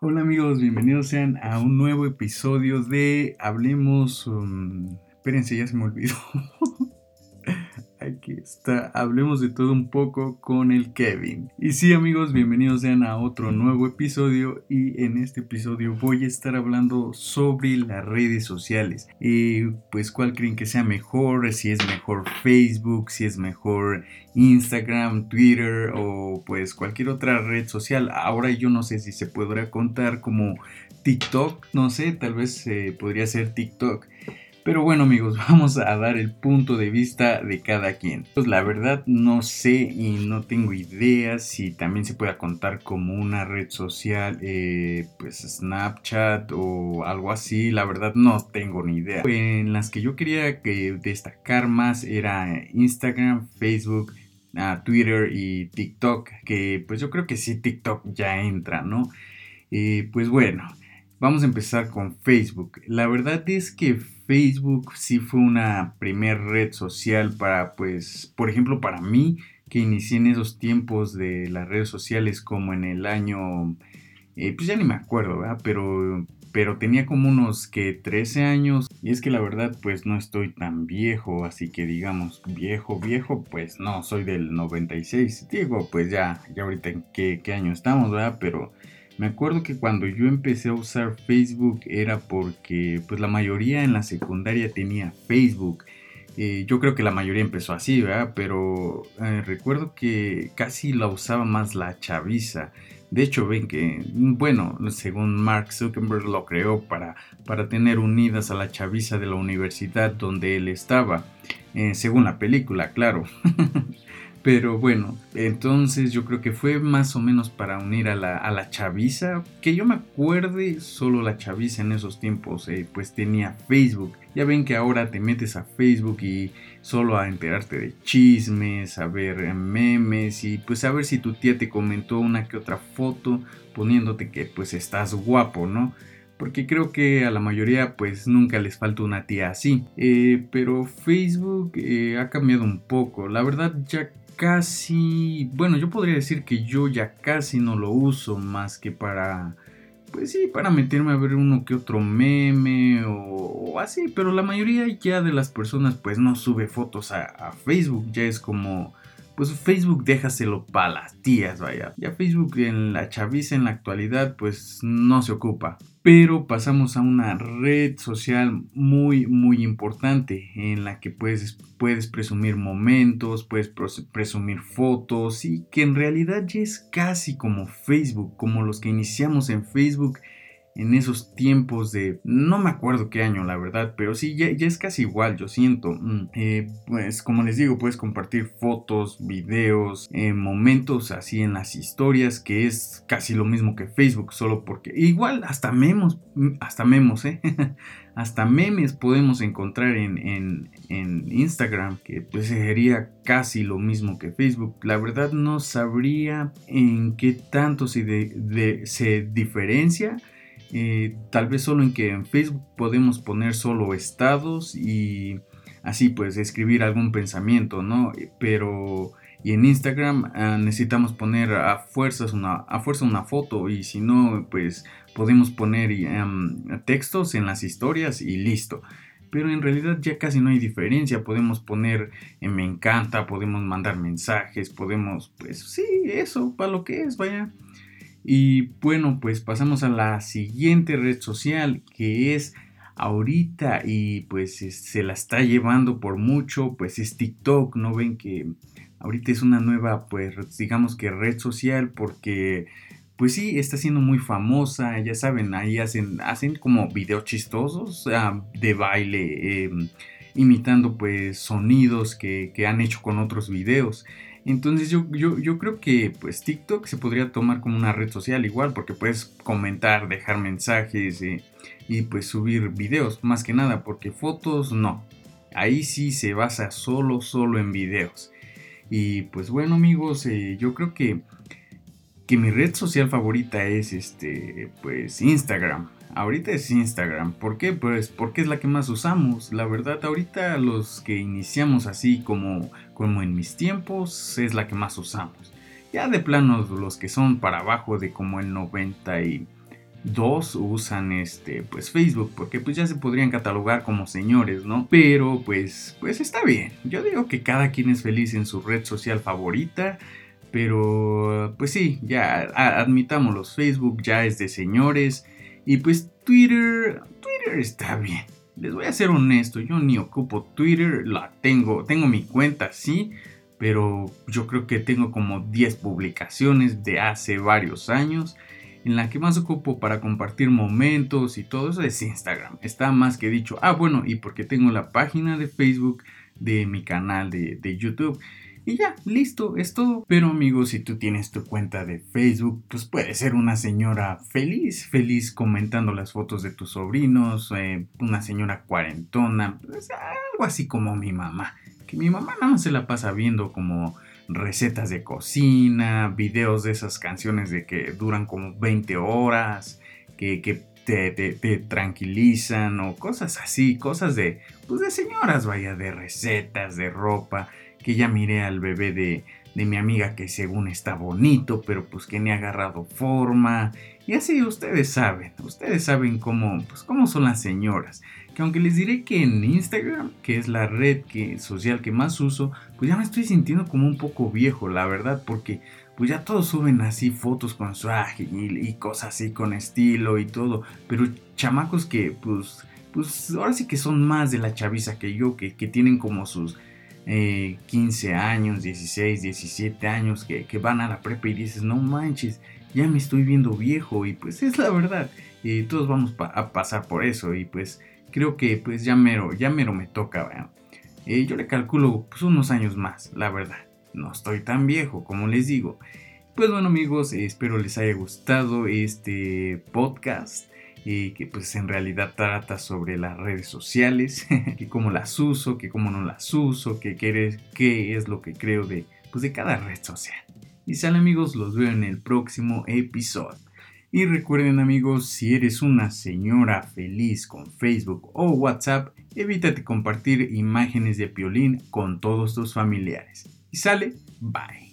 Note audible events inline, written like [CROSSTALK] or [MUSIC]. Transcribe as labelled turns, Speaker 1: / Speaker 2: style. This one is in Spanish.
Speaker 1: Hola amigos, bienvenidos sean a un nuevo episodio de Hablemos... Um, espérense, ya se me olvidó. [LAUGHS] Aquí está, hablemos de todo un poco con el Kevin. Y sí amigos, bienvenidos sean a otro nuevo episodio y en este episodio voy a estar hablando sobre las redes sociales. Y pues cuál creen que sea mejor, si es mejor Facebook, si es mejor Instagram, Twitter o pues cualquier otra red social. Ahora yo no sé si se podrá contar como TikTok, no sé, tal vez eh, podría ser TikTok. Pero bueno amigos, [LAUGHS] vamos a dar el punto de vista de cada quien. Pues la verdad no sé y no tengo idea si también se pueda contar como una red social, eh, pues Snapchat o algo así. La verdad no tengo ni idea. En las que yo quería que destacar más era Instagram, Facebook, ah, Twitter y TikTok. Que pues yo creo que sí TikTok ya entra, ¿no? Eh, pues bueno. Vamos a empezar con Facebook. La verdad es que Facebook sí fue una primer red social para, pues, por ejemplo, para mí, que inicié en esos tiempos de las redes sociales como en el año, eh, pues ya ni me acuerdo, ¿verdad? Pero, pero tenía como unos que 13 años. Y es que la verdad, pues no estoy tan viejo, así que digamos, viejo, viejo, pues no, soy del 96. Digo, pues ya, ya ahorita en qué, qué año estamos, ¿verdad? Pero... Me acuerdo que cuando yo empecé a usar Facebook era porque pues la mayoría en la secundaria tenía Facebook. Eh, yo creo que la mayoría empezó así, ¿verdad? Pero eh, recuerdo que casi la usaba más la chaviza. De hecho, ven que, bueno, según Mark Zuckerberg lo creó para, para tener unidas a la chaviza de la universidad donde él estaba. Eh, según la película, claro. [LAUGHS] Pero bueno, entonces yo creo que fue más o menos para unir a la, a la chaviza. Que yo me acuerde, solo la chaviza en esos tiempos eh, pues tenía Facebook. Ya ven que ahora te metes a Facebook y solo a enterarte de chismes, a ver memes y pues a ver si tu tía te comentó una que otra foto poniéndote que pues estás guapo, ¿no? porque creo que a la mayoría pues nunca les falta una tía así. Eh, pero Facebook eh, ha cambiado un poco. La verdad ya casi, bueno, yo podría decir que yo ya casi no lo uso más que para, pues sí, para meterme a ver uno que otro meme o, así, pero la mayoría ya de las personas pues no sube fotos a, a Facebook, ya es como pues Facebook déjaselo para las tías, vaya. Ya Facebook en la chaviza en la actualidad pues no se ocupa. Pero pasamos a una red social muy muy importante en la que puedes, puedes presumir momentos, puedes presumir fotos y que en realidad ya es casi como Facebook, como los que iniciamos en Facebook en esos tiempos de no me acuerdo qué año la verdad pero sí ya, es casi igual yo siento mm, eh, pues como les digo puedes compartir fotos videos eh, momentos así en las historias que es casi lo mismo que Facebook solo porque igual hasta memos mm, hasta memos eh [LAUGHS] hasta memes podemos encontrar en, en, Instagram, que pues sería casi lo mismo que Facebook. La verdad no sabría en qué tanto se, se diferencia eh, tal vez solo en que en Facebook podemos poner solo estados y así pues escribir algún pensamiento, ¿no? Pero y en Instagram ah, necesitamos poner a fuerzas una a fuerza una foto y si no pues podemos poner em, textos en las historias y listo. Pero en realidad ya casi no hay diferencia. Podemos poner en me encanta, podemos mandar mensajes, podemos, pues sí, eso, para lo que es, vaya. Y bueno, pues pasamos a la siguiente red social que es ahorita y pues se la está llevando por mucho, pues es TikTok, ¿no ven que ahorita es una nueva, pues digamos que red social porque pues sí, está siendo muy famosa, ya saben, ahí hacen, hacen como videos chistosos de baile, em, imitando pues sonidos que han hecho con otros videos. Entonces yo, yo, creo que pues TikTok se podría tomar como una red social igual porque puedes comentar, dejar mensajes eh, y pues subir videos más que nada porque fotos no. Ahí sí se basa solo, solo en videos. Y pues bueno amigos, eh, yo creo que, que mi red social favorita es este pues Instagram ahorita es Instagram. ¿Por qué? Pues porque es la que más usamos. La verdad, ahorita los que iniciamos así como, como en mis tiempos es la que más usamos. Ya de plano los que son para abajo de como el 90 y dos usan este pues Facebook porque pues ya se podrían catalogar como señores, ¿no? Pero pues pues está bien. Yo digo que cada quien es feliz en su red social favorita, pero pues sí, ya admitámoslo, Facebook ya es de señores y pues Twitter, Twitter está bien. Les voy a ser honesto, yo ni ocupo Twitter, la tengo, tengo mi cuenta, sí, pero yo creo que tengo como 10 publicaciones de hace varios años en la que más ocupo para compartir momentos y todo eso es Instagram. Está más que dicho. Ah, bueno, y porque tengo la página de Facebook de mi canal de, YouTube. Y ya, listo, es todo. Pero amigos, si tú tienes tu cuenta de Facebook, pues puedes ser una señora feliz, feliz comentando las fotos de tus sobrinos, eh, una señora cuarentona, pues, algo así como mi mamá. Que mi mamá nada más se la pasa viendo como recetas de cocina, videos de esas canciones de que duran como 20 horas, que, te, tranquilizan o cosas así, cosas de, pues de señoras, vaya, de recetas, de ropa, que ya miré al bebé de, de mi amiga que según está bonito, pero pues que ni ha agarrado forma. Y así ustedes saben, ustedes saben cómo, pues cómo son las señoras que aunque les diré que en Instagram, que es la red que, social que más uso, pues ya me estoy sintiendo como un poco viejo, la verdad, porque pues ya todos suben así fotos con swag y, cosas así con estilo y todo, pero chamacos que pues, pues ahora sí que son más de la chaviza que yo, que, tienen como sus 15 eh, años, 16, 17 años, que, van a la prepa y dices, no manches, ya me estoy viendo viejo y pues es la verdad, y todos vamos a pasar por eso y pues creo que pues ya mero, ya mero me toca, eh, yo le calculo pues unos años más, la verdad. No estoy tan viejo, como les digo. Pues bueno amigos, espero les haya gustado este podcast. Y que pues en realidad trata sobre las redes sociales, [LAUGHS] que cómo las uso, que cómo no las uso, que qué es lo que creo de, pues, de cada red social. Y sale amigos, los veo en el próximo episodio. Y recuerden amigos, si eres una señora feliz con Facebook o WhatsApp, evítate compartir imágenes de piolín con todos tus familiares. Y sale, bye.